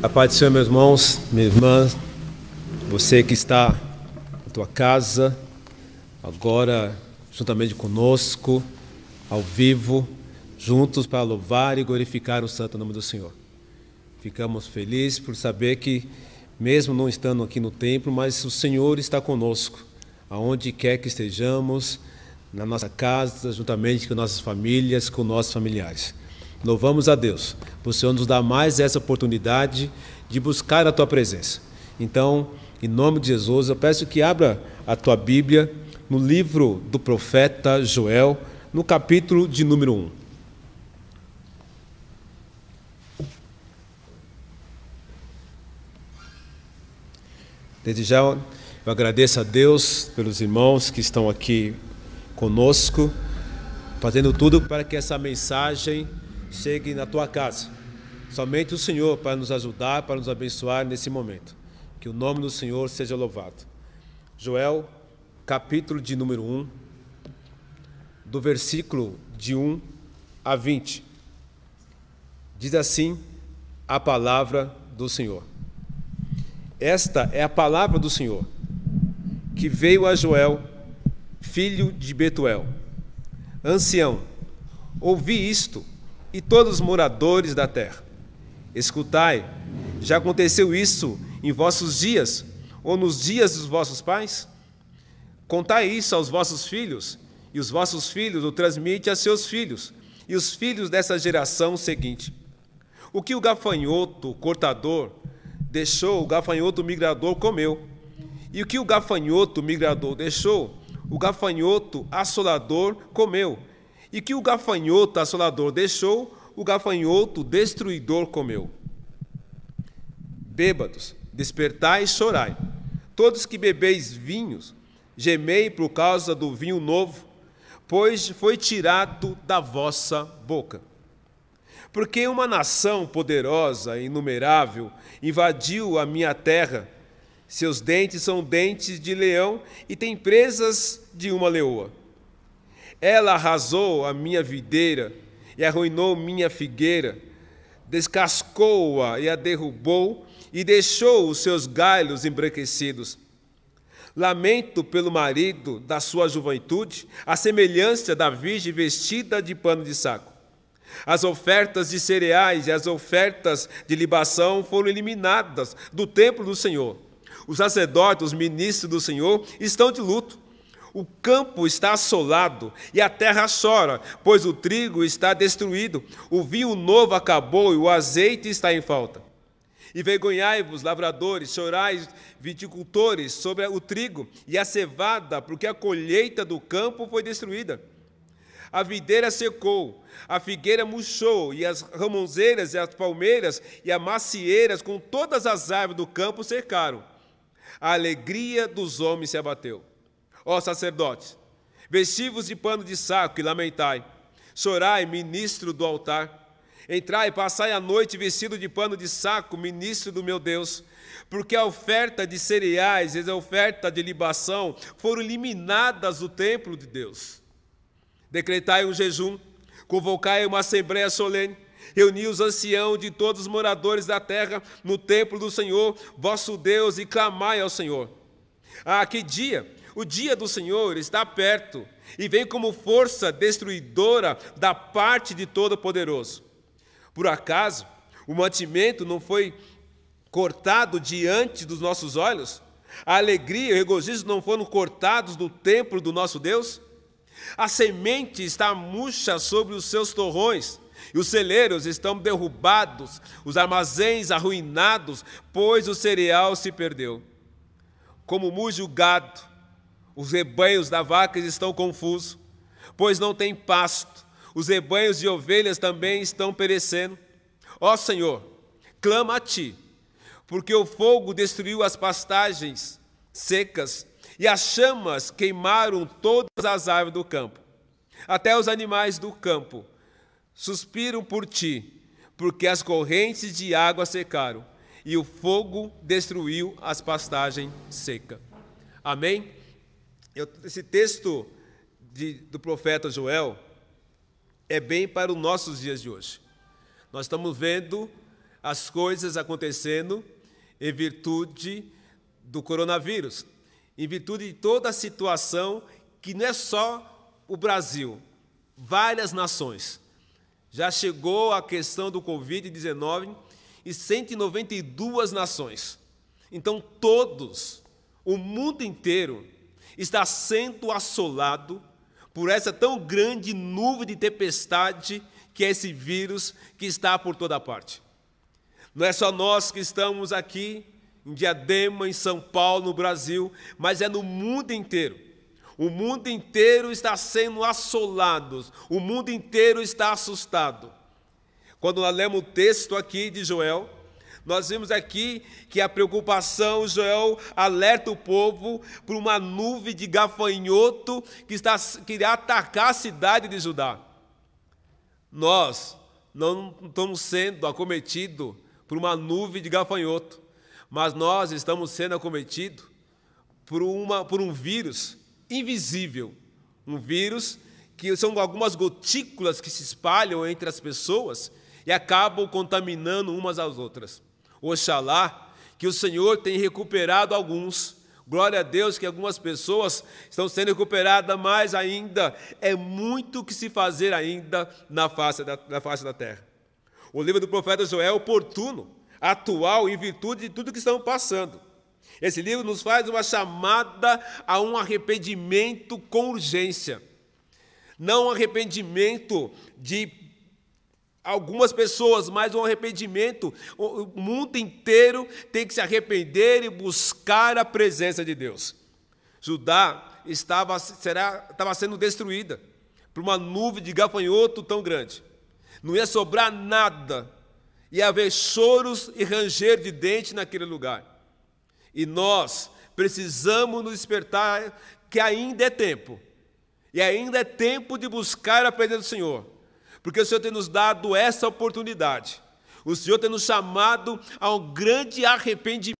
A paz do Senhor, meus irmãos, minhas irmãs, você que está na tua casa, agora juntamente conosco, ao vivo, juntos para louvar e glorificar o santo nome do Senhor. Ficamos felizes por saber que, mesmo não estando aqui no templo, mas o Senhor está conosco, aonde quer que estejamos, na nossa casa, juntamente com nossas famílias, com nossos familiares. Louvamos a Deus, o Senhor nos dá mais essa oportunidade de buscar a tua presença. Então, em nome de Jesus, eu peço que abra a tua Bíblia no livro do profeta Joel, no capítulo de número 1. Desde já eu agradeço a Deus pelos irmãos que estão aqui conosco, fazendo tudo para que essa mensagem chegue na tua casa. Somente o Senhor para nos ajudar, para nos abençoar nesse momento. Que o nome do Senhor seja louvado. Joel, capítulo de número 1, do versículo de 1 a 20. Diz assim a palavra do Senhor. Esta é a palavra do Senhor, que veio a Joel, filho de Betuel. Ancião, ouvi isto, e todos os moradores da terra. Escutai, já aconteceu isso em vossos dias, ou nos dias dos vossos pais? Contai isso aos vossos filhos, e os vossos filhos o transmitem a seus filhos, e os filhos dessa geração seguinte. O que o gafanhoto cortador deixou, o gafanhoto migrador comeu. E o que o gafanhoto migrador deixou, o gafanhoto assolador comeu. E que o gafanhoto assolador deixou, o gafanhoto destruidor comeu. Bêbados, despertai e chorai. Todos que bebeis vinhos, gemei por causa do vinho novo, pois foi tirado da vossa boca. Porque uma nação poderosa e inumerável invadiu a minha terra. Seus dentes são dentes de leão e tem presas de uma leoa. Ela arrasou a minha videira e arruinou minha figueira, descascou-a e a derrubou e deixou os seus galhos embranquecidos. Lamento pelo marido da sua juventude, a semelhança da virgem vestida de pano de saco. As ofertas de cereais e as ofertas de libação foram eliminadas do templo do Senhor. Os sacerdotes, os ministros do Senhor, estão de luto. O campo está assolado e a terra chora, pois o trigo está destruído, o vinho novo acabou e o azeite está em falta. Envergonhai-vos, lavradores, chorais, viticultores, sobre o trigo e a cevada, porque a colheita do campo foi destruída. A videira secou, a figueira murchou, e as ramonzeiras e as palmeiras e as macieiras com todas as árvores do campo cercaram. A alegria dos homens se abateu. Ó sacerdotes, vestivos de pano de saco e lamentai. Chorai, ministro do altar. Entrai, passai a noite vestido de pano de saco, ministro do meu Deus, porque a oferta de cereais e a oferta de libação foram eliminadas do templo de Deus. Decretai um jejum, convocai uma assembléia solene, reuni os anciãos de todos os moradores da terra no templo do Senhor, vosso Deus, e clamai ao Senhor. Ah, que dia! O dia do Senhor está perto e vem como força destruidora da parte de Todo-Poderoso. Por acaso, o mantimento não foi cortado diante dos nossos olhos? A alegria e o regozijo não foram cortados do templo do nosso Deus? A semente está murcha sobre os seus torrões, e os celeiros estão derrubados, os armazéns arruinados, pois o cereal se perdeu. Como muge o gado, os rebanhos da vaca estão confusos, pois não tem pasto. Os rebanhos de ovelhas também estão perecendo. Ó Senhor, clama a ti, porque o fogo destruiu as pastagens secas e as chamas queimaram todas as árvores do campo. Até os animais do campo suspiram por ti, porque as correntes de água secaram e o fogo destruiu as pastagens secas. Amém? Eu, esse texto de, do profeta Joel é bem para os nossos dias de hoje. Nós estamos vendo as coisas acontecendo em virtude do coronavírus, em virtude de toda a situação que não é só o Brasil, várias nações. Já chegou a questão do Covid-19 e 192 nações. Então, todos, o mundo inteiro, está sendo assolado por essa tão grande nuvem de tempestade que é esse vírus que está por toda parte. Não é só nós que estamos aqui em Diadema, em São Paulo, no Brasil, mas é no mundo inteiro. O mundo inteiro está sendo assolado, o mundo inteiro está assustado. Quando nós lemos o texto aqui de Joel, nós vimos aqui que a preocupação, Joel alerta o povo por uma nuvem de gafanhoto que, está, que irá atacar a cidade de Judá. Nós não estamos sendo acometidos por uma nuvem de gafanhoto, mas nós estamos sendo acometidos por, uma, por um vírus invisível, um vírus que são algumas gotículas que se espalham entre as pessoas e acabam contaminando umas às outras. Oxalá que o Senhor tenha recuperado alguns. Glória a Deus que algumas pessoas estão sendo recuperadas, mas ainda é muito que se fazer ainda na face da, na face da terra. O livro do profeta Joel é oportuno, atual, em virtude de tudo que estamos passando. Esse livro nos faz uma chamada a um arrependimento com urgência. Não um arrependimento de algumas pessoas, mas um arrependimento. O mundo inteiro tem que se arrepender e buscar a presença de Deus. Judá estava, será, estava sendo destruída por uma nuvem de gafanhoto tão grande. Não ia sobrar nada. Ia haver choros e ranger de dente naquele lugar. E nós precisamos nos despertar que ainda é tempo. E ainda é tempo de buscar a presença do Senhor. Porque o Senhor tem nos dado essa oportunidade. O Senhor tem nos chamado a um grande arrependimento.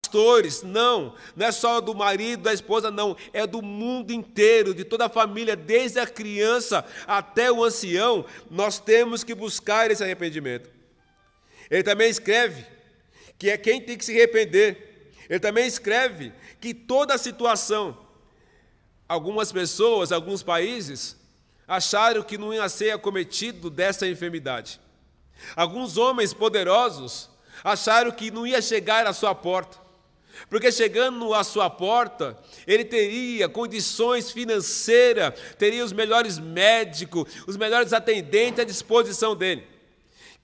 pastores, não, não é só do marido, da esposa, não, é do mundo inteiro, de toda a família, desde a criança até o ancião, nós temos que buscar esse arrependimento. Ele também escreve que é quem tem que se arrepender. Ele também escreve que toda a situação, algumas pessoas, alguns países, acharam que não ia ser acometido dessa enfermidade. Alguns homens poderosos acharam que não ia chegar à sua porta. Porque chegando à sua porta, ele teria condições financeiras, teria os melhores médicos, os melhores atendentes à disposição dele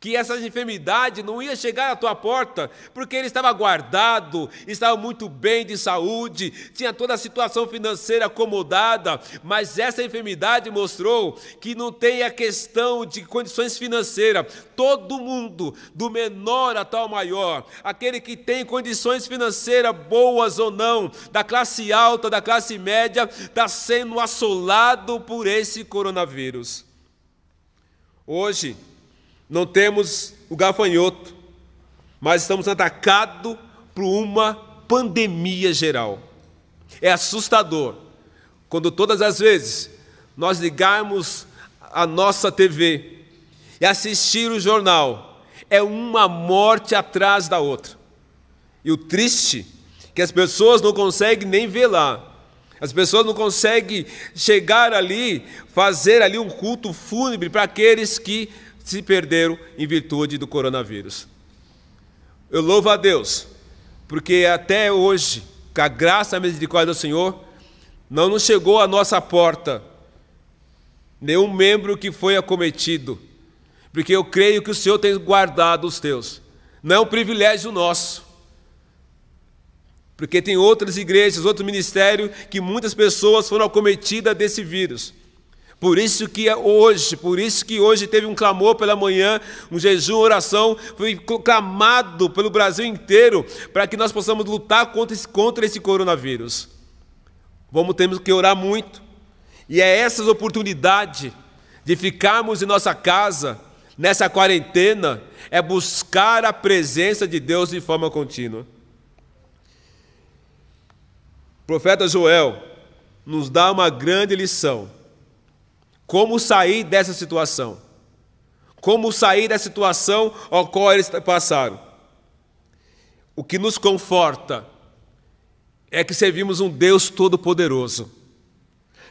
que essa enfermidade não ia chegar à tua porta, porque ele estava guardado, estava muito bem de saúde, tinha toda a situação financeira acomodada, mas essa enfermidade mostrou que não tem a questão de condições financeiras. Todo mundo, do menor até o maior, aquele que tem condições financeiras boas ou não, da classe alta, da classe média, está sendo assolado por esse coronavírus. Hoje, não temos o gafanhoto, mas estamos atacados por uma pandemia geral. É assustador quando todas as vezes nós ligarmos a nossa TV e assistir o jornal, é uma morte atrás da outra. E o triste é que as pessoas não conseguem nem ver lá. As pessoas não conseguem chegar ali, fazer ali um culto fúnebre para aqueles que se perderam em virtude do coronavírus. Eu louvo a Deus, porque até hoje, com a graça e a misericórdia do Senhor, não nos chegou à nossa porta nenhum membro que foi acometido, porque eu creio que o Senhor tem guardado os teus. Não é um privilégio nosso. Porque tem outras igrejas, outro ministério que muitas pessoas foram acometidas desse vírus. Por isso que é hoje, por isso que hoje teve um clamor pela manhã, um jejum, oração, foi clamado pelo Brasil inteiro para que nós possamos lutar contra esse, contra esse coronavírus. Vamos ter que orar muito. E é essa oportunidade de ficarmos em nossa casa, nessa quarentena, é buscar a presença de Deus de forma contínua. O profeta Joel nos dá uma grande lição Como sair dessa situação? Como sair da situação ao qual eles passaram? O que nos conforta é que servimos um Deus todo-poderoso.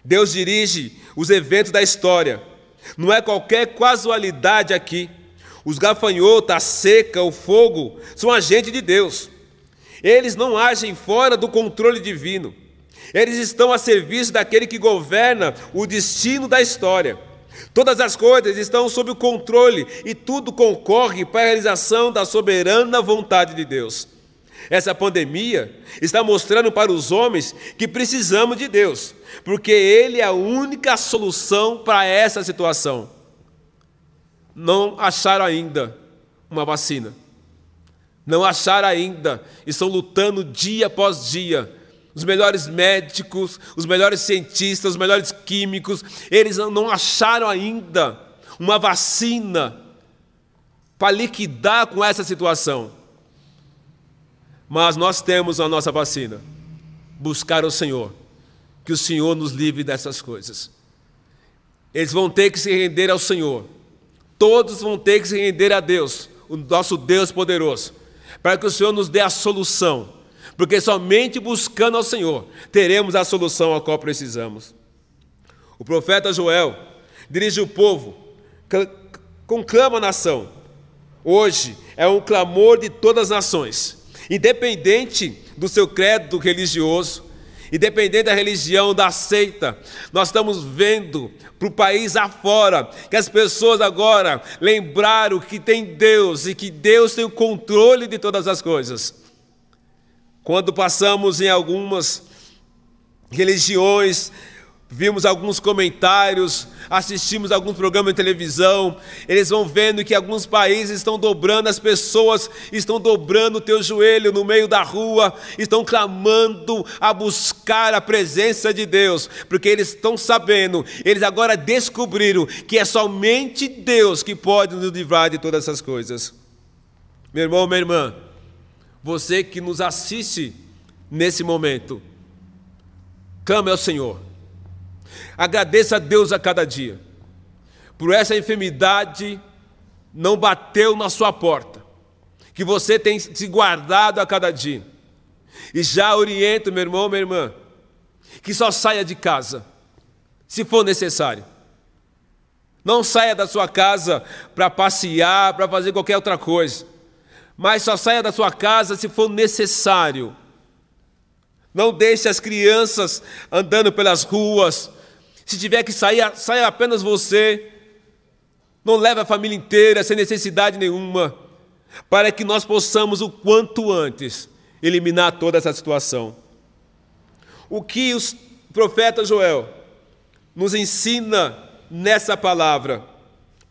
Deus dirige os eventos da história. Não é qualquer casualidade aqui. Os gafanhotos, a seca, o fogo são agentes de Deus. Eles não agem fora do controle divino. Eles estão a serviço daquele que governa o destino da história. Todas as coisas estão sob o controle e tudo concorre para a realização da soberana vontade de Deus. Essa pandemia está mostrando para os homens que precisamos de Deus, porque Ele é a única solução para essa situação. Não acharam ainda uma vacina, não acharam ainda, estão lutando dia após dia. Os melhores médicos, os melhores cientistas, os melhores químicos, eles não acharam ainda uma vacina para liquidar com essa situação. Mas nós temos a nossa vacina. Buscar o Senhor. Que o Senhor nos livre dessas coisas. Eles vão ter que se render ao Senhor. Todos vão ter que se render a Deus, o nosso Deus poderoso, para que o Senhor nos dê a solução. Porque somente buscando ao Senhor teremos a solução a qual precisamos. O profeta Joel dirige o povo, conclama a nação. Hoje é um clamor de todas as nações independente do seu credo religioso, independente da religião, da seita, nós estamos vendo para o país afora que as pessoas agora lembraram que tem Deus e que Deus tem o controle de todas as coisas. Quando passamos em algumas religiões, vimos alguns comentários, assistimos alguns programas de televisão, eles vão vendo que alguns países estão dobrando, as pessoas estão dobrando o teu joelho no meio da rua, estão clamando a buscar a presença de Deus, porque eles estão sabendo, eles agora descobriram que é somente Deus que pode nos livrar de todas essas coisas. Meu irmão, minha irmã, você que nos assiste nesse momento, clame ao Senhor Agradeça a Deus a cada dia, por essa enfermidade não bateu na sua porta, que você tem se guardado a cada dia. E já oriento, meu irmão, minha irmã, que só saia de casa, se for necessário. Não saia da sua casa para passear, para fazer qualquer outra coisa, mas só saia da sua casa se for necessário. Não deixe as crianças andando pelas ruas, se tiver que sair, saia apenas você. Não leve a família inteira, sem necessidade nenhuma, para que nós possamos, o quanto antes, eliminar toda essa situação. O que o profeta Joel nos ensina nessa palavra,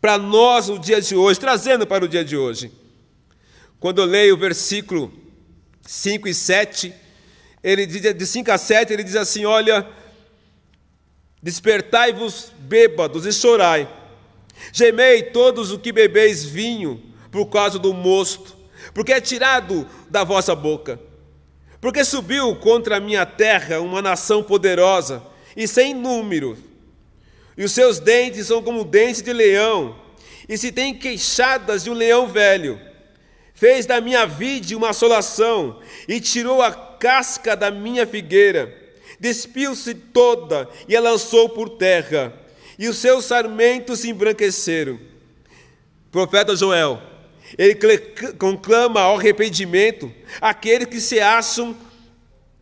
para nós o dia de hoje, trazendo para o dia de hoje. Quando eu leio o versículo 5 e 7, ele diz, de 5 a 7, ele diz assim: Olha Despertai-vos bêbados e chorai. Gemei todos os que bebeis vinho por causa do mosto, porque é tirado da vossa boca. Porque subiu contra a minha terra uma nação poderosa e sem número, e os seus dentes são como dentes de leão, e se tem queixadas de um leão velho. Fez da minha vide uma assolação, e tirou a casca da minha figueira despiu-se toda e a lançou por terra, e os seus sarmentos se embranqueceram. profeta Joel, ele conclama ao arrependimento aqueles que se acham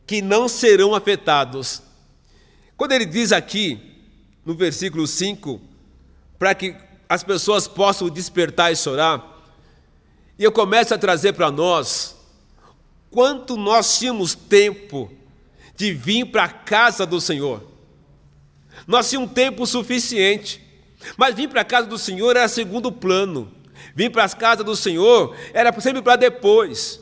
que não serão afetados. Quando ele diz aqui, no versículo 5, para que as pessoas possam despertar e chorar, e eu começo a trazer para nós quanto nós tínhamos tempo de vir para a casa do Senhor. Nós tínhamos tempo suficiente, mas vir para a casa do Senhor era segundo plano. Vir para a casa do Senhor era sempre para depois.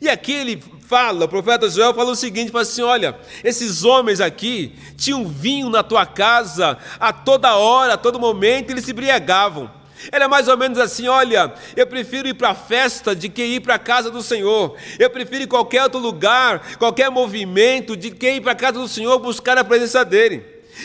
E aqui ele fala, o profeta Joel fala o seguinte: fala assim, olha, esses homens aqui tinham vinho na tua casa a toda hora, a todo momento, eles se embriagavam. Era mais ou menos assim: olha, eu prefiro ir para a festa de que ir para a casa do Senhor. Eu prefiro ir qualquer outro lugar, qualquer movimento, de que ir para a casa do Senhor buscar a presença dEle.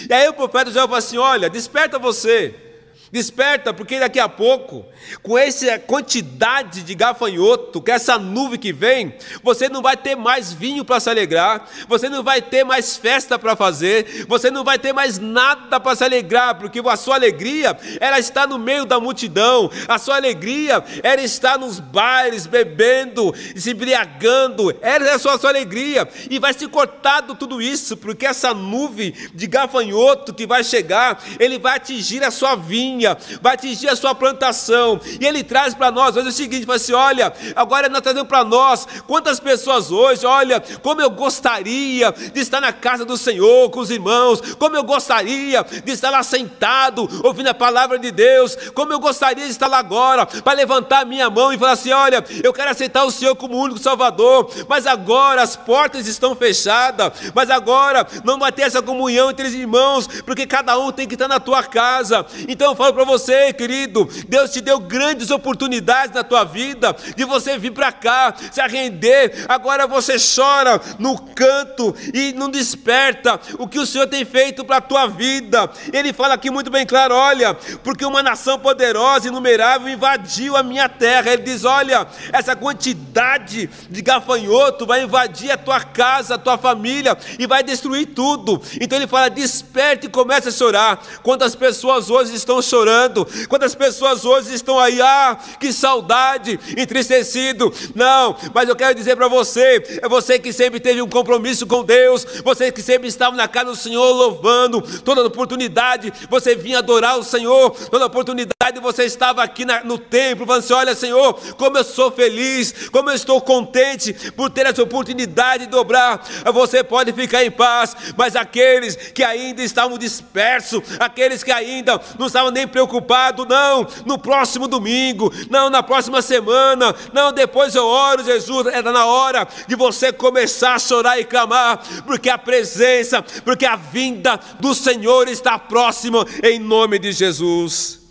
E aí o profeta Joel fala assim: Olha, desperta você. Desperta, porque daqui a pouco, com essa quantidade de gafanhoto, com essa nuvem que vem, você não vai ter mais vinho para se alegrar, você não vai ter mais festa para fazer, você não vai ter mais nada para se alegrar, porque a sua alegria, ela está no meio da multidão, a sua alegria, ela está nos bares, bebendo, se embriagando, essa é a sua, alegria, e vai ser cortado tudo isso, porque essa nuvem de gafanhoto que vai chegar, ele vai atingir a sua vinha vinha, vai atingir a sua plantação. E ele traz para nós hoje o seguinte: fala assim, olha, agora nós trazendo para nós quantas pessoas hoje, olha, como eu gostaria de estar na casa do Senhor com os irmãos, como eu gostaria de estar lá sentado, ouvindo a palavra de Deus, como eu gostaria de estar lá agora, para levantar a minha mão e falar assim: olha, eu quero aceitar o Senhor como único Salvador, mas agora as portas estão fechadas, mas agora não vai ter essa comunhão entre os irmãos, porque cada um tem que estar na tua casa. Então fala falo para você, querido, Deus te deu grandes oportunidades na tua vida de você vir para cá, se arrender. Agora você chora no canto e não desperta o que o Senhor tem feito para a tua vida. Ele fala aqui muito bem claro: olha, porque uma nação poderosa inumerável invadiu a minha terra. Ele diz: olha, essa quantidade de gafanhoto vai invadir a tua casa, a tua família e vai destruir tudo. Então ele fala: desperte e comece a chorar. Quantas pessoas hoje estão chorando? Chorando. Quantas pessoas hoje estão aí, ah, que saudade, entristecido. Não, mas eu quero dizer para você, é você que sempre teve um compromisso com Deus, você que sempre estava na casa do Senhor louvando, toda oportunidade você vinha adorar o Senhor, toda oportunidade você estava aqui na, no templo, falando assim: olha, Senhor, como eu sou feliz, como eu estou contente por ter essa oportunidade de dobrar. Você pode ficar em paz, mas aqueles que ainda estavam dispersos, aqueles que ainda não estavam nem preocupado, não, no próximo domingo, não, na próxima semana, não, depois eu oro, Jesus, era na hora de você começar a chorar e clamar, porque a presença, porque a vinda do Senhor está próxima, em nome de Jesus.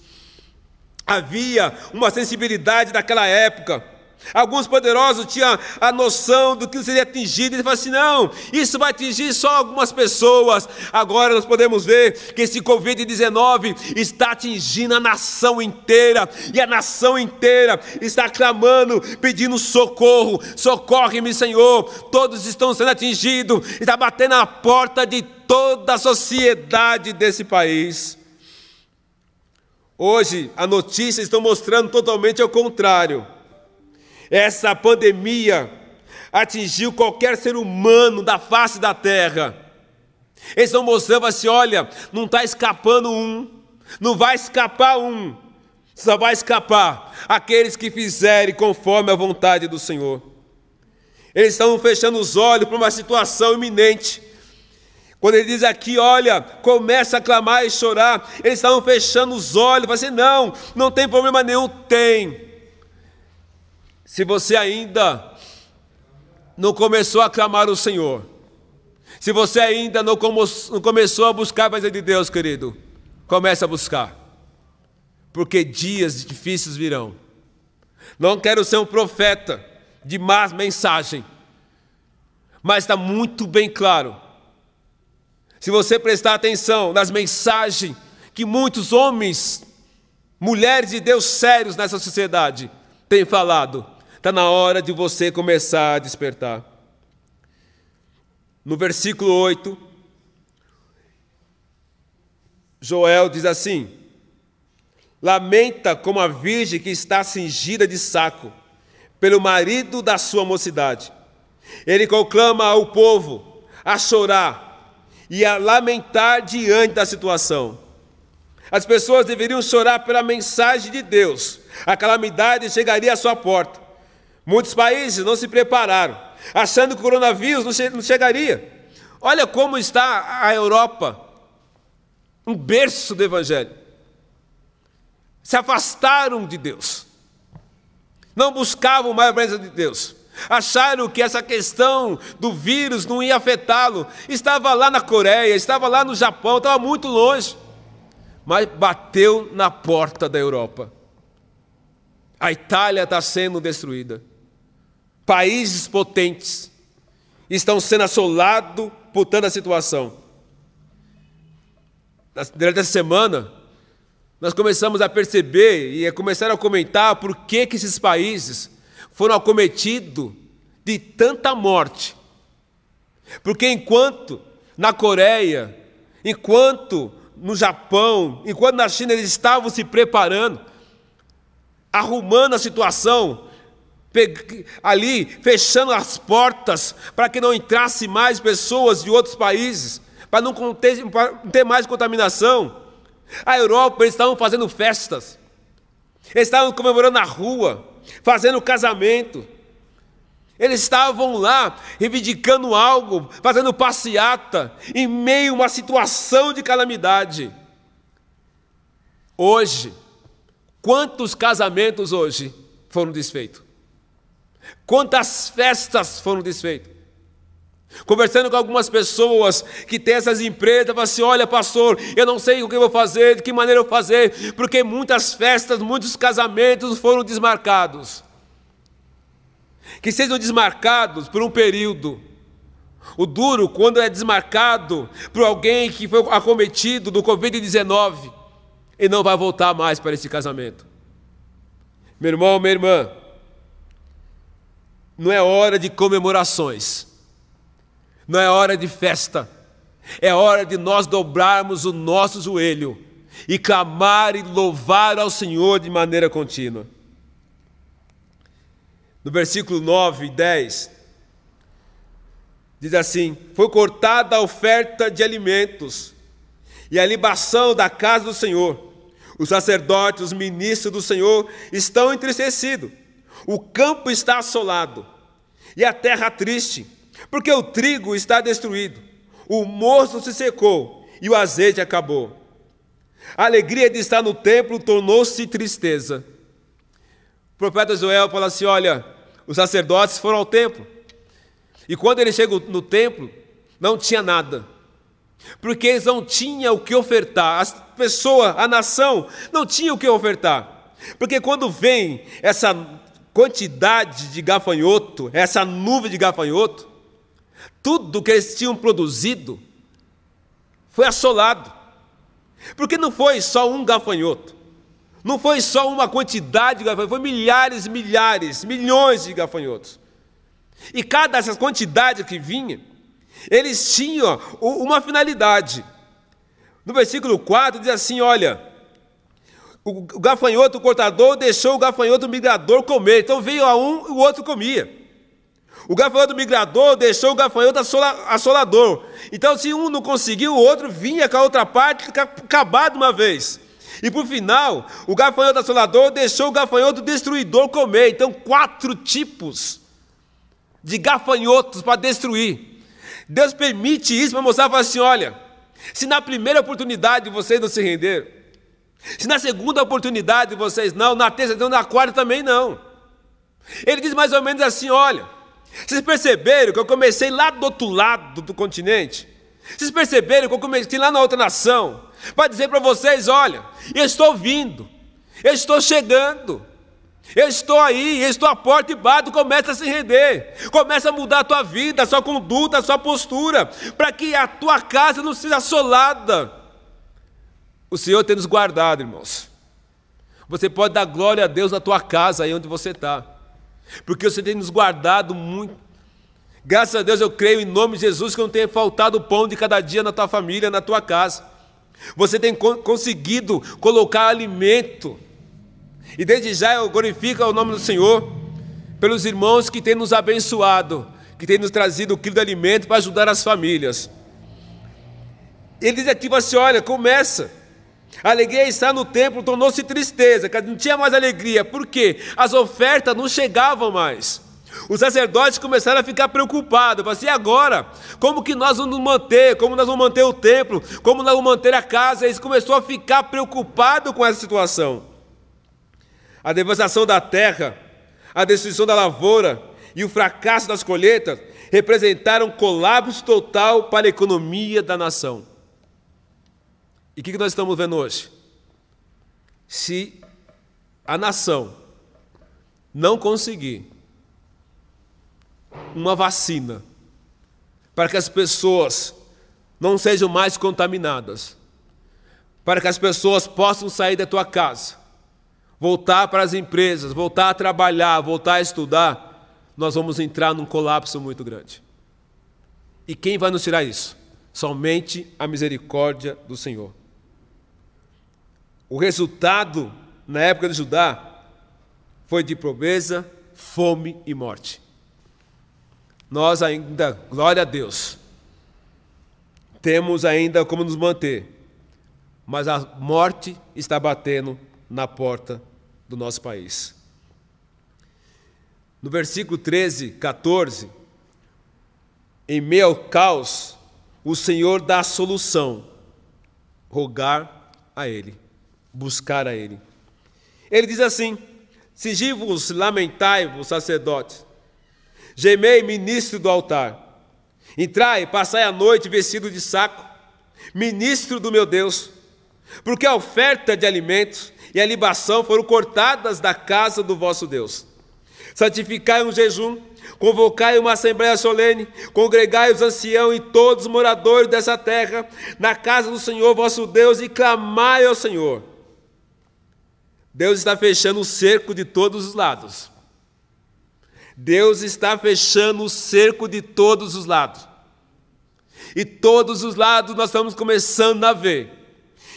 Havia uma sensibilidade naquela época Alguns poderosos tinham a noção do que seria atingido, e ele falou assim: não, isso vai atingir só algumas pessoas. Agora nós podemos ver que esse Covid-19 está atingindo a nação inteira, e a nação inteira está clamando, pedindo socorro. Socorre-me, Senhor. Todos estão sendo atingidos, está batendo na porta de toda a sociedade desse país. Hoje, a notícia está mostrando totalmente ao contrário. Essa pandemia atingiu qualquer ser humano da face da terra. Eles estão mostrando assim: olha, não está escapando um, não vai escapar um, só vai escapar aqueles que fizerem conforme a vontade do Senhor. Eles estão fechando os olhos para uma situação iminente. Quando ele diz aqui, olha, começa a clamar e chorar, eles estavam fechando os olhos, falando assim: não, não tem problema nenhum, tem. Se você ainda não começou a clamar o Senhor, se você ainda não, começou a buscar a presença de Deus, querido, comece a buscar, porque dias difíceis virão. Não quero ser um profeta de más mensagem, mas está muito bem claro. Se você prestar atenção nas mensagens que muitos homens, mulheres de Deus sérios nessa sociedade têm falado, Está na hora de você começar a despertar. No versículo 8, Joel diz assim: Lamenta como a virgem que está cingida de saco, pelo marido da sua mocidade. Ele conclama ao povo a chorar e a lamentar diante da situação. As pessoas deveriam chorar pela mensagem de Deus. A calamidade chegaria à sua porta. Muitos países não se prepararam, achando que o coronavírus não chegaria. Olha como está a Europa, um berço do Evangelho. Se afastaram de Deus, não buscavam mais a presença de Deus, acharam que essa questão do vírus não ia afetá-lo. Estava lá na Coreia, estava lá no Japão, estava muito longe, mas bateu na porta da Europa. A Itália está sendo destruída países potentes estão sendo assolados por tanta situação. durante essa semana, nós começamos a perceber e a começar a comentar por que, que esses países foram acometidos de tanta morte. Porque enquanto na Coreia, enquanto no Japão, enquanto na China eles estavam se preparando, arrumando a situação, ali fechando as portas para que não entrasse mais pessoas de outros países, para não ter, mais contaminação. A Europa, eles estavam fazendo festas, eles estavam comemorando na rua, fazendo casamento, eles estavam lá reivindicando algo, fazendo passeata, em meio a uma situação de calamidade. Hoje, quantos casamentos hoje foram desfeitos? Quantas festas foram desfeitas? Conversando com algumas pessoas que têm essas empresas, falam assim: olha, pastor, eu não sei o que eu vou fazer, de que maneira eu vou fazer, porque muitas festas, muitos casamentos foram desmarcados. Que sejam desmarcados por um período. O duro, quando é desmarcado por alguém que foi acometido do Covid-19 e não vai voltar mais para esse casamento. Meu irmão, minha irmã, não é hora de comemorações, não é hora de festa, é hora de nós dobrarmos o nosso joelho e clamar e louvar ao Senhor de maneira contínua. No versículo 9 e 10, diz assim: Foi cortada a oferta de alimentos e a libação da casa do Senhor. Os sacerdotes, os ministros do Senhor estão entristecidos o campo está assolado e a terra triste, porque o trigo está destruído, o moço se secou e o azeite acabou. A alegria de estar no templo tornou-se tristeza. O profeta Joel fala assim: Olha, os sacerdotes foram ao templo, e quando ele chega no templo, não tinha nada, porque eles não tinham o que ofertar, as pessoas, a nação, não tinha o que ofertar, porque quando vem essa quantidade de gafanhoto, essa nuvem de gafanhoto, tudo que eles tinham produzido foi assolado. Porque não foi só um gafanhoto, não foi só uma quantidade de gafanhotos, foi milhares, milhares, milhões de gafanhotos. E cada dessas quantidades que vinha, eles tinham uma finalidade. No versículo 4 diz assim: olha, o gafanhoto, o cortador, deixou o gafanhoto migrador comer. Então veio a um e o outro comia. O gafanhoto migrador deixou o gafanhoto assolador. Então, se um não conseguiu, o outro vinha com a outra parte acabar de uma vez. E por final, o gafanhoto assolador deixou o gafanhoto destruidor comer. Então, quatro tipos de gafanhotos para destruir. Deus permite isso para mostrar para assim: olha, se na primeira oportunidade vocês não se renderam, se na segunda oportunidade vocês não, na terceira, não, na quarta também não. Ele diz mais ou menos assim: olha, vocês perceberam que eu comecei lá do outro lado do continente? Vocês perceberam que eu comecei lá na outra nação? Para dizer para vocês: olha, eu estou vindo, eu estou chegando, eu estou aí, eu estou à porta e bato, começa a se render, começa a mudar a tua vida, a sua conduta, a sua postura, para que a tua casa não seja assolada o Senhor tem nos guardado, irmãos. Você pode dar glória a Deus na tua casa, aí onde você está, porque você tem nos guardado muito. Graças a Deus eu creio em nome de Jesus que não tenha faltado o pão de cada dia na tua família, na tua casa. Você tem conseguido colocar alimento. E desde já eu glorifico o nome do Senhor pelos irmãos que têm nos abençoado, que têm nos trazido o quilo de alimento para ajudar as famílias. Ele diz aqui, você olha, começa. A alegria está no templo tornou-se tristeza, não tinha mais alegria, por quê? As ofertas não chegavam mais. Os sacerdotes começaram a ficar preocupados, falaram assim, e agora? Como que nós vamos manter? Como nós vamos manter o templo? Como nós vamos manter a casa? Eles começaram a ficar preocupados com essa situação. A devastação da terra, a destruição da lavoura e o fracasso das colheitas representaram colapso total para a economia da nação. E o que nós estamos vendo hoje? Se a nação não conseguir uma vacina para que as pessoas não sejam mais contaminadas, para que as pessoas possam sair da tua casa, voltar para as empresas, voltar a trabalhar, voltar a estudar, nós vamos entrar num colapso muito grande. E quem vai nos tirar isso? Somente a misericórdia do Senhor. O resultado na época de Judá foi de pobreza, fome e morte. Nós ainda, glória a Deus, temos ainda como nos manter mas a morte está batendo na porta do nosso país. No versículo 13, 14, em meio ao caos, o Senhor dá a solução: rogar a Ele, buscar a Ele. Ele diz assim: Sigi-vos, lamentai-vos, sacerdotes, gemei, ministro do altar, entrai, passai a noite vestido de saco, ministro do meu Deus, porque a oferta de alimentos e a libação foram cortadas da casa do vosso Deus. Santificai um jejum, convocai uma assembléia solene, congregai os anciãos e todos os moradores dessa terra na casa do Senhor vosso Deus e clamai ao Senhor. Deus está fechando o cerco de todos os lados. Deus está fechando o cerco de todos os lados. E todos os lados nós estamos começando a ver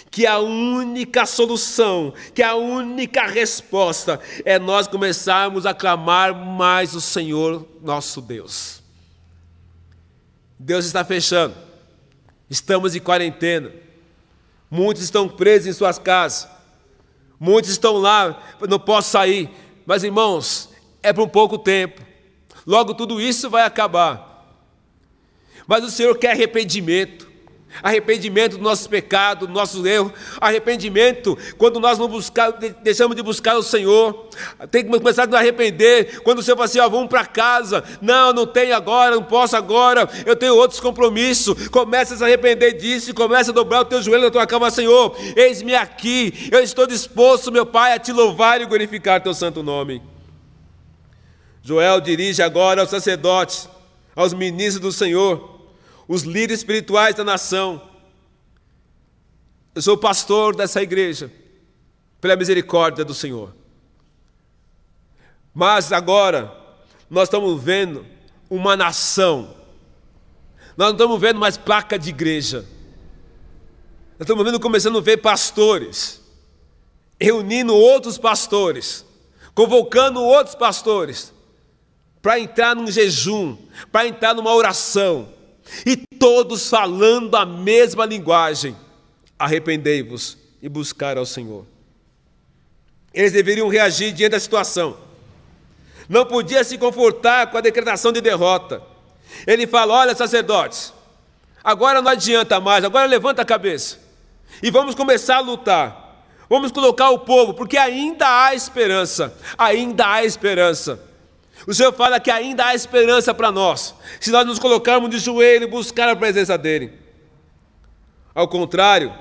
que a única solução, que a única resposta é nós começarmos a clamar mais o Senhor nosso Deus. Deus está fechando, estamos em quarentena, muitos estão presos em suas casas, muitos estão lá, não posso sair, mas irmãos, é por um pouco tempo, logo tudo isso vai acabar. Mas o Senhor quer arrependimento, Arrependimento do nosso pecado, do nosso erro. Arrependimento quando nós não buscar, deixamos de buscar o Senhor. Tem que começar a nos arrepender. Quando o Senhor fala assim, ó, vamos para casa. Não, não tenho agora, não posso agora. Eu tenho outros compromissos. Começa a se arrepender disso e começa a dobrar o teu joelho na tua cama, Senhor. Eis-me aqui. Eu estou disposto, meu Pai, a te louvar e glorificar teu santo nome. Joel dirige agora aos sacerdotes, aos ministros do Senhor os líderes espirituais da nação. Eu sou pastor dessa igreja, pela misericórdia do Senhor. Mas agora, nós estamos vendo uma nação, nós não estamos vendo mais placa de igreja, nós estamos vendo, começando a ver pastores, reunindo outros pastores, convocando outros pastores, para entrar num jejum, para entrar numa oração, e todos falando a mesma linguagem: arrependei-vos e buscar ao Senhor. Eles deveriam reagir diante da situação. Não podia se confortar com a decretação de derrota. Ele fala: Olha, sacerdotes, agora não adianta mais, agora levanta a cabeça e vamos começar a lutar. Vamos colocar o povo, porque ainda há esperança, ainda há esperança. O Senhor fala que ainda há esperança para nós, se nós nos colocarmos de joelho e buscar a presença dEle. Ao contrário,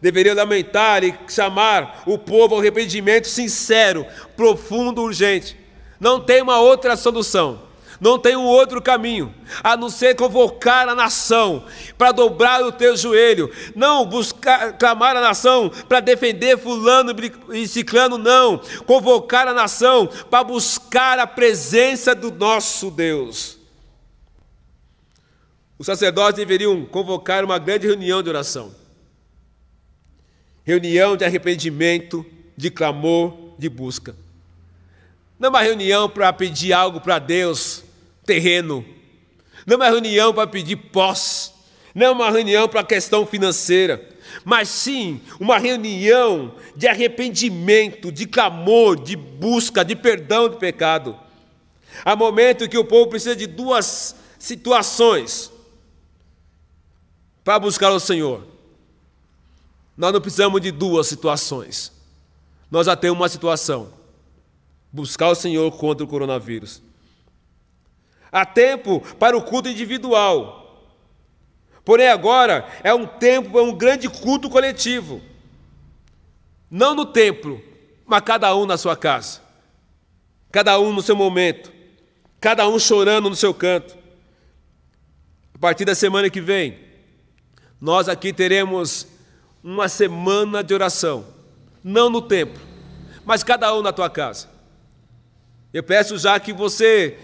deveria lamentar e chamar o povo ao arrependimento sincero, profundo, urgente. Não tem uma outra solução. Não tem um outro caminho a não ser convocar a nação para dobrar o teu joelho, não buscar clamar a nação para defender fulano e ciclano, não. Convocar a nação para buscar a presença do nosso Deus. Os sacerdotes deveriam convocar uma grande reunião de oração. Reunião de arrependimento, de clamor, de busca. Não é uma reunião para pedir algo para Deus, terreno, não é uma reunião para pedir posse, não é uma reunião para questão financeira, mas sim uma reunião de arrependimento, de clamor, de busca, de perdão do pecado. Há momento que o povo precisa de duas situações para buscar o Senhor. Nós não precisamos de duas situações. Nós já temos uma situação: buscar o Senhor contra o coronavírus. Há tempo para o culto individual. Porém, agora é um tempo, é um grande culto coletivo. Não no templo, mas cada um na sua casa. Cada um no seu momento. Cada um chorando no seu canto. A partir da semana que vem, nós aqui teremos uma semana de oração, não no templo, mas cada um na tua casa. Eu peço já que você,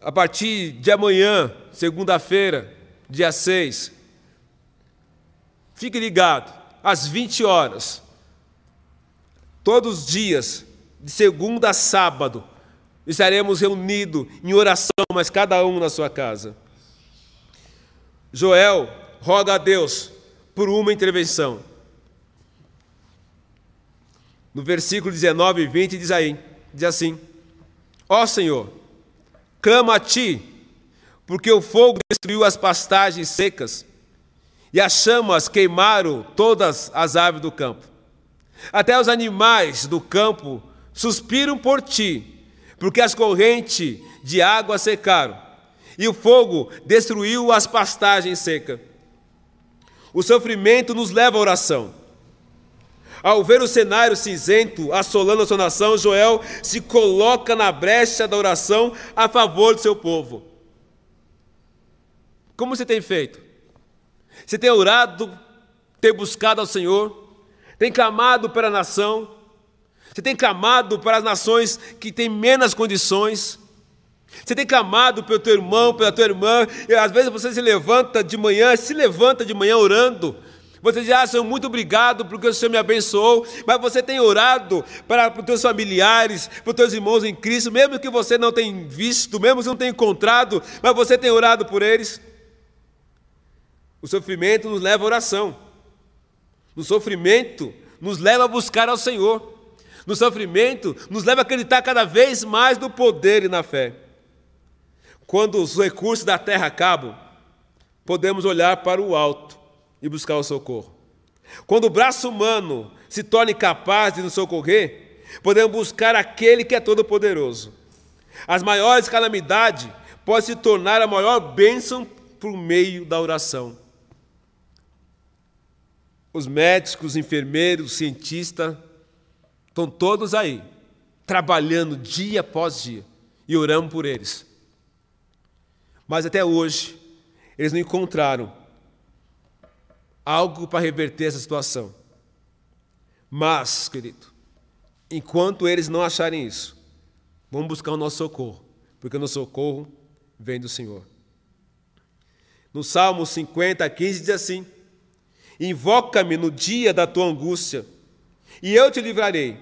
a partir de amanhã, segunda-feira, dia 6, fique ligado, às 20 horas, todos os dias, de segunda a sábado, estaremos reunidos em oração, mas cada um na sua casa. Joel roga a Deus por uma intervenção. No versículo 19 e 20 diz aí, diz assim: Ó Senhor, clamo a ti, porque o fogo destruiu as pastagens secas e as chamas queimaram todas as aves do campo. Até os animais do campo suspiram por ti, porque as correntes de água secaram, e o fogo destruiu as pastagens secas. O sofrimento nos leva à oração. Ao ver o cenário cinzento assolando a sua nação, Joel se coloca na brecha da oração a favor do seu povo. Como você tem feito? Você tem orado, tem buscado ao Senhor, tem clamado para a nação, você tem clamado para as nações que têm menos condições. Você tem clamado pelo teu irmão, pela tua irmã, e às vezes você se levanta de manhã, se levanta de manhã orando. Você diz, ah, Senhor, muito obrigado porque o Senhor me abençoou, mas você tem orado para, para os teus familiares, para os teus irmãos em Cristo, mesmo que você não tenha visto, mesmo que não tenha encontrado, mas você tem orado por eles. O sofrimento nos leva à oração. No sofrimento nos leva a buscar ao Senhor. No sofrimento nos leva a acreditar cada vez mais no poder e na fé. Quando os recursos da terra acabam, podemos olhar para o alto e buscar o socorro. Quando o braço humano se torna incapaz de nos socorrer, podemos buscar aquele que é todo-poderoso. As maiores calamidades podem se tornar a maior bênção por meio da oração. Os médicos, os enfermeiros, os cientistas estão todos aí, trabalhando dia após dia, e oramos por eles. Mas até hoje, eles não encontraram algo para reverter essa situação. Mas, querido, enquanto eles não acharem isso, vamos buscar o nosso socorro, porque o nosso socorro vem do Senhor. No Salmo 50, 15 diz assim: Invoca-me no dia da tua angústia, e eu te livrarei,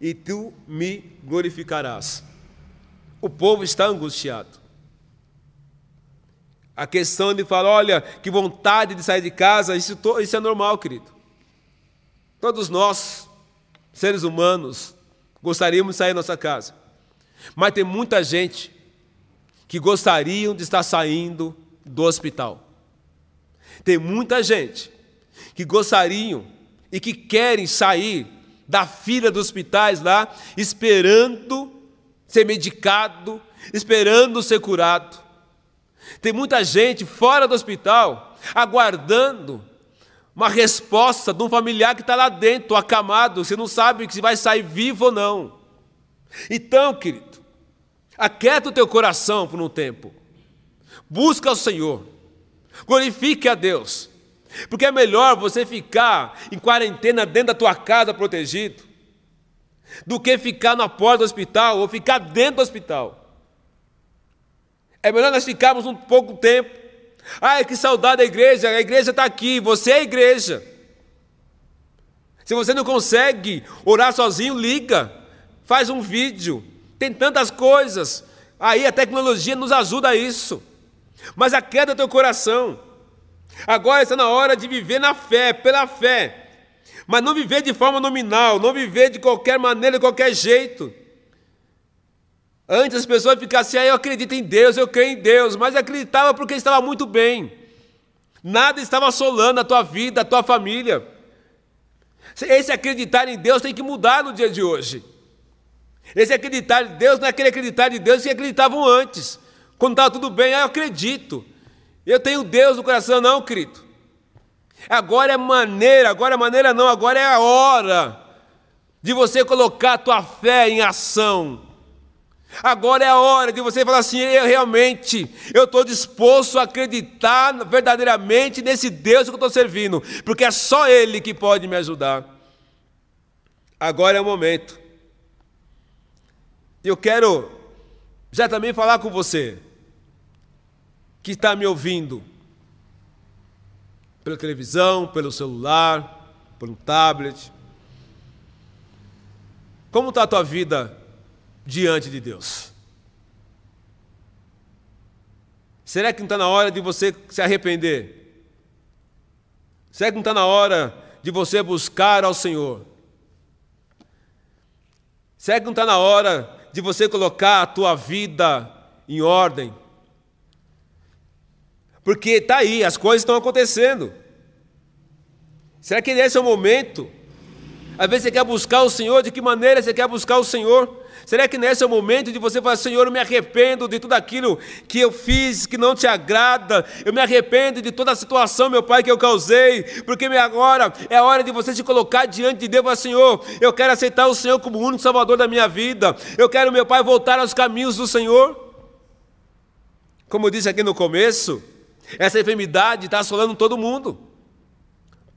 e tu me glorificarás. O povo está angustiado. A questão de falar, olha, que vontade de sair de casa, isso, isso é normal, querido. Todos nós, seres humanos, gostaríamos de sair da nossa casa. Mas tem muita gente que gostariam de estar saindo do hospital. Tem muita gente que gostariam e que querem sair da fila dos hospitais lá, esperando ser medicado, esperando ser curado. Tem muita gente fora do hospital aguardando uma resposta de um familiar que está lá dentro, acamado, você não sabe se vai sair vivo ou não. Então, querido, aquieta o teu coração por um tempo, busca o Senhor, glorifique a Deus, porque é melhor você ficar em quarentena dentro da tua casa protegido, do que ficar na porta do hospital ou ficar dentro do hospital. É melhor nós ficarmos um pouco tempo. Ai, que saudade da igreja, a igreja está aqui, você é a igreja. Se você não consegue orar sozinho, liga, faz um vídeo. Tem tantas coisas. Aí a tecnologia nos ajuda a isso. Mas a queda do teu coração. Agora está na hora de viver na fé, pela fé. Mas não viver de forma nominal, não viver de qualquer maneira, de qualquer jeito. Antes as pessoas ficavam assim, ah, eu acredito em Deus, eu creio em Deus, mas acreditava porque estava muito bem. Nada estava assolando a tua vida, a tua família. Esse acreditar em Deus tem que mudar no dia de hoje. Esse acreditar em Deus não é aquele acreditar em Deus que acreditavam antes. Quando estava tudo bem, ah, eu acredito. Eu tenho Deus no coração, não, querido. Agora é maneira, agora é maneira não, agora é a hora de você colocar a tua fé em ação. Agora é a hora de você falar assim: eu realmente, eu estou disposto a acreditar verdadeiramente nesse Deus que eu estou servindo, porque é só Ele que pode me ajudar. Agora é o momento. Eu quero já também falar com você, que está me ouvindo, pela televisão, pelo celular, pelo tablet. Como está a tua vida diante de Deus? Será que não está na hora de você se arrepender? Será que não está na hora de você buscar ao Senhor? Será que não está na hora de você colocar a tua vida em ordem? Porque está aí, as coisas estão acontecendo. Será que esse é o momento? Às vezes você quer buscar o Senhor, de que maneira você quer buscar o Senhor? Será que nesse é o momento de você falar, Senhor, eu me arrependo de tudo aquilo que eu fiz que não te agrada, eu me arrependo de toda a situação, meu Pai, que eu causei, porque agora é a hora de você se colocar diante de Deus e falar, Senhor, eu quero aceitar o Senhor como o único Salvador da minha vida, eu quero, meu Pai, voltar aos caminhos do Senhor. Como eu disse aqui no começo, essa enfermidade está assolando todo mundo,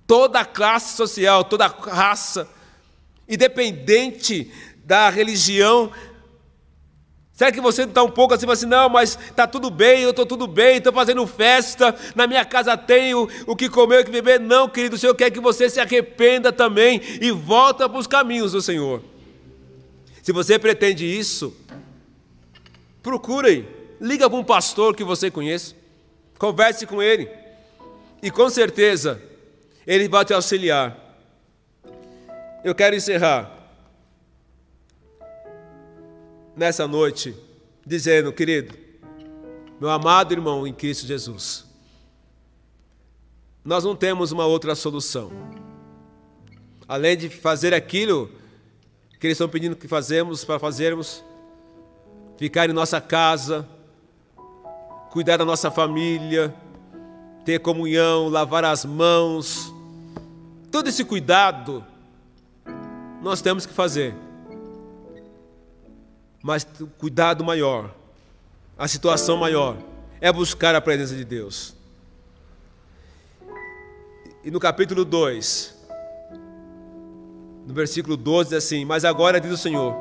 toda a classe social, toda a raça, independente da religião. Será que você está um pouco assim, assim, não, mas está tudo bem, eu estou tudo bem, estou fazendo festa, na minha casa tenho o que comer, o que beber? Não, querido, o Senhor quer que você se arrependa também e volta para os caminhos do Senhor. Se você pretende isso, procure, liga para um pastor que você conhece, converse com ele, e com certeza ele vai te auxiliar. Eu quero encerrar nessa noite, dizendo, querido, meu amado irmão em Cristo Jesus, nós não temos uma outra solução. Além de fazer aquilo que eles estão pedindo que fazemos para fazermos, ficar em nossa casa, cuidar da nossa família, ter comunhão, lavar as mãos, todo esse cuidado nós temos que fazer. Mas cuidado maior, a situação maior, é buscar a presença de Deus. E no capítulo 2, no versículo 12, diz assim: Mas agora diz o Senhor: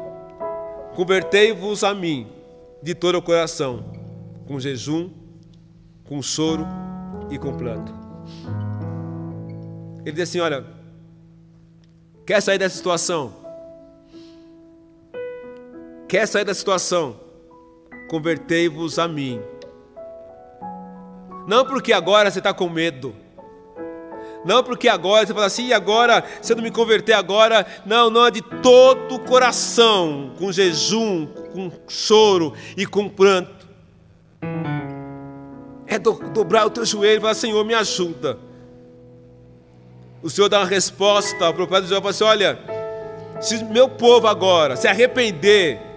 Convertei-vos a mim de todo o coração, com jejum, com choro e com planto. Ele diz assim: Olha, quer sair dessa situação? Quer sair da situação? Convertei-vos a mim. Não porque agora você está com medo. Não porque agora você fala assim, e agora, se eu não me converter agora, não, não é de todo o coração, com jejum, com choro e com pranto. É do, dobrar o teu joelho e falar, Senhor, me ajuda. O Senhor dá uma resposta ao profeta João, fala assim, olha, se meu povo agora se arrepender,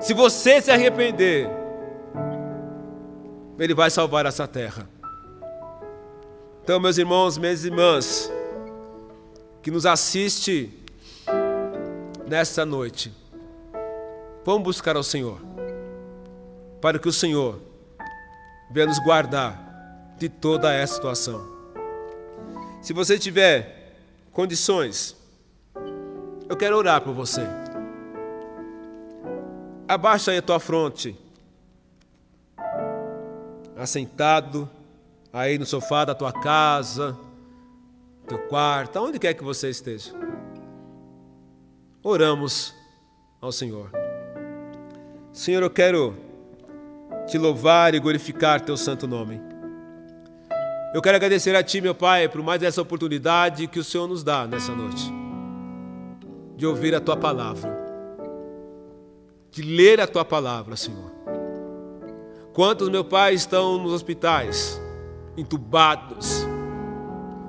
se você se arrepender, Ele vai salvar essa terra. Então, meus irmãos, minhas irmãs, que nos assiste nesta noite, vamos buscar ao Senhor, para que o Senhor venha nos guardar de toda essa situação. Se você tiver condições, eu quero orar por você. Abaixa aí a tua fronte. Assentado aí no sofá da tua casa, teu quarto, aonde quer que você esteja. Oramos ao Senhor. Senhor, eu quero te louvar e glorificar teu santo nome. Eu quero agradecer a ti, meu Pai, por mais essa oportunidade que o Senhor nos dá nessa noite de ouvir a tua palavra de ler a tua palavra, Senhor. Quantos, meu Pai, estão nos hospitais, entubados?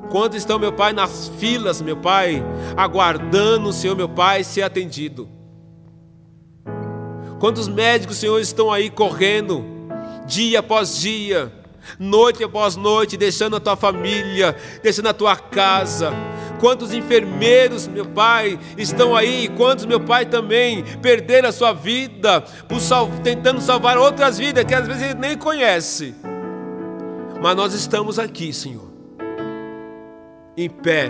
Quantos estão, meu Pai, nas filas, meu Pai, aguardando o Senhor, meu Pai, ser atendido? Quantos médicos, Senhor, estão aí correndo, dia após dia, noite após noite, deixando a tua família, deixando a tua casa? Quantos enfermeiros, meu Pai, estão aí, quantos, meu Pai, também perderam a sua vida por sal tentando salvar outras vidas que às vezes ele nem conhece. Mas nós estamos aqui, Senhor, em pé,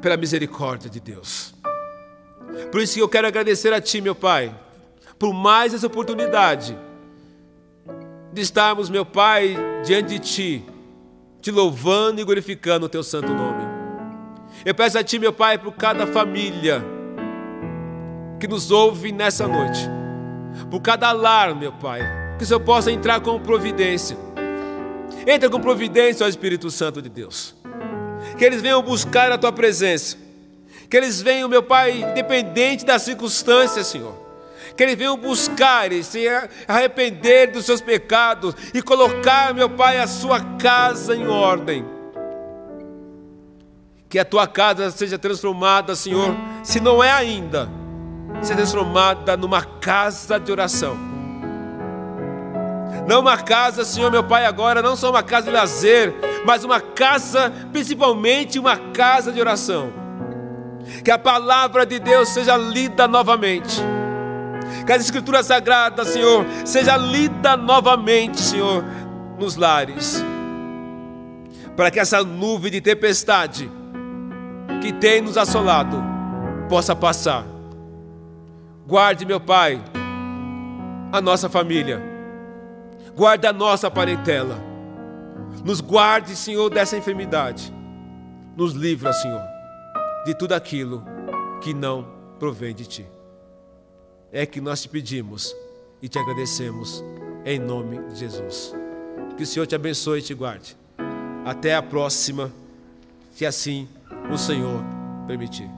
pela misericórdia de Deus. Por isso que eu quero agradecer a Ti, meu Pai, por mais essa oportunidade de estarmos, meu Pai, diante de Ti, te louvando e glorificando o Teu santo nome. Eu peço a Ti, meu Pai, por cada família que nos ouve nessa noite, por cada lar, meu Pai, que o Senhor possa entrar com providência. Entra com providência, ó Espírito Santo de Deus. Que eles venham buscar a Tua presença. Que eles venham, meu Pai, independente das circunstâncias, Senhor que eles venham buscar e se arrepender dos seus pecados e colocar, meu Pai, a sua casa em ordem. Que a tua casa seja transformada, Senhor, se não é ainda, seja transformada numa casa de oração. Não uma casa, Senhor, meu Pai, agora, não só uma casa de lazer, mas uma casa, principalmente uma casa de oração. Que a palavra de Deus seja lida novamente que as Escrituras Sagradas, Senhor, seja lida novamente, Senhor, nos lares, para que essa nuvem de tempestade que tem nos assolado possa passar. Guarde, meu Pai, a nossa família, guarde a nossa parentela, nos guarde, Senhor, dessa enfermidade, nos livra, Senhor, de tudo aquilo que não provém de Ti é que nós te pedimos e te agradecemos em nome de Jesus. Que o Senhor te abençoe e te guarde. Até a próxima, se assim o Senhor permitir.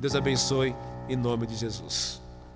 Deus abençoe em nome de Jesus.